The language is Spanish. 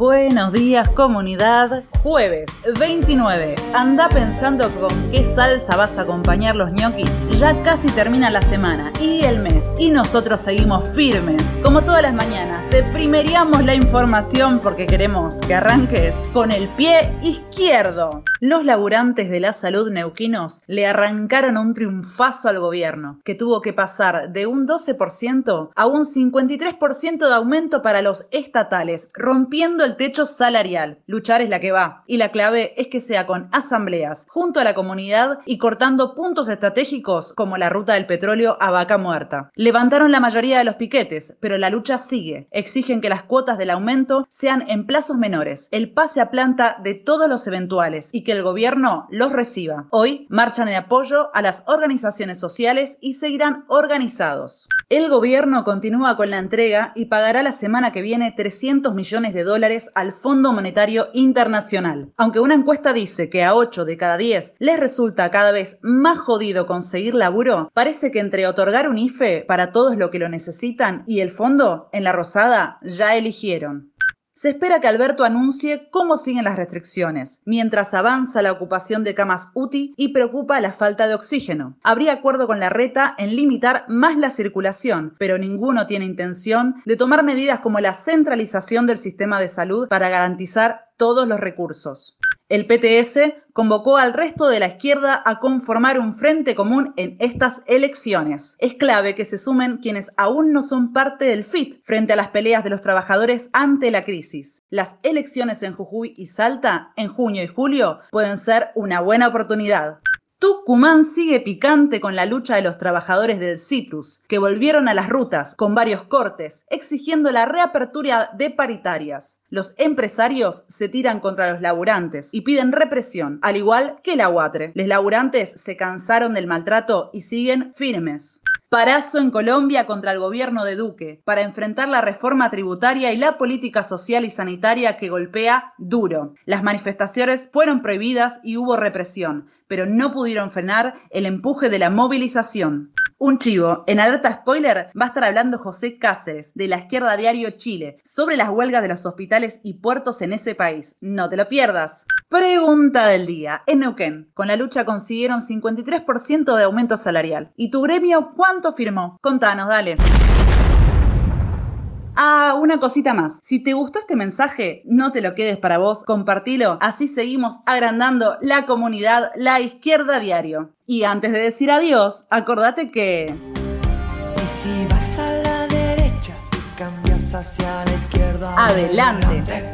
Buenos días comunidad, jueves 29. Anda pensando con qué salsa vas a acompañar los ñoquis. Ya casi termina la semana y el mes y nosotros seguimos firmes. Como todas las mañanas, te primeríamos la información porque queremos que arranques con el pie izquierdo. Los laburantes de la salud neuquinos le arrancaron un triunfazo al gobierno, que tuvo que pasar de un 12% a un 53% de aumento para los estatales, rompiendo el techo salarial. Luchar es la que va, y la clave es que sea con asambleas, junto a la comunidad y cortando puntos estratégicos como la ruta del petróleo a vaca muerta. Levantaron la mayoría de los piquetes, pero la lucha sigue. Exigen que las cuotas del aumento sean en plazos menores, el pase a planta de todos los eventuales y que el gobierno los reciba. Hoy marchan en apoyo a las organizaciones sociales y seguirán organizados. El gobierno continúa con la entrega y pagará la semana que viene 300 millones de dólares al Fondo Monetario Internacional. Aunque una encuesta dice que a 8 de cada 10 les resulta cada vez más jodido conseguir laburo, parece que entre otorgar un IFE para todos los que lo necesitan y el fondo, en la Rosada ya eligieron. Se espera que Alberto anuncie cómo siguen las restricciones, mientras avanza la ocupación de camas UTI y preocupa la falta de oxígeno. Habría acuerdo con la reta en limitar más la circulación, pero ninguno tiene intención de tomar medidas como la centralización del sistema de salud para garantizar todos los recursos. El PTS convocó al resto de la izquierda a conformar un frente común en estas elecciones. Es clave que se sumen quienes aún no son parte del FIT frente a las peleas de los trabajadores ante la crisis. Las elecciones en Jujuy y Salta en junio y julio pueden ser una buena oportunidad. Tucumán sigue picante con la lucha de los trabajadores del Citrus, que volvieron a las rutas con varios cortes, exigiendo la reapertura de paritarias. Los empresarios se tiran contra los laburantes y piden represión, al igual que la UATRE. Los laburantes se cansaron del maltrato y siguen firmes. Parazo en Colombia contra el gobierno de Duque para enfrentar la reforma tributaria y la política social y sanitaria que golpea duro. Las manifestaciones fueron prohibidas y hubo represión, pero no pudieron frenar el empuje de la movilización. Un chivo. En alerta spoiler va a estar hablando José Cáceres, de la Izquierda Diario Chile, sobre las huelgas de los hospitales y puertos en ese país. No te lo pierdas. Pregunta del día. En Neuquén, con la lucha consiguieron 53% de aumento salarial. ¿Y tu gremio cuánto firmó? Contanos, dale. Ah, una cosita más. Si te gustó este mensaje, no te lo quedes para vos, compartilo. Así seguimos agrandando la comunidad La Izquierda Diario. Y antes de decir adiós, acordate que... Y si vas a la derecha cambias hacia la izquierda. Adelante.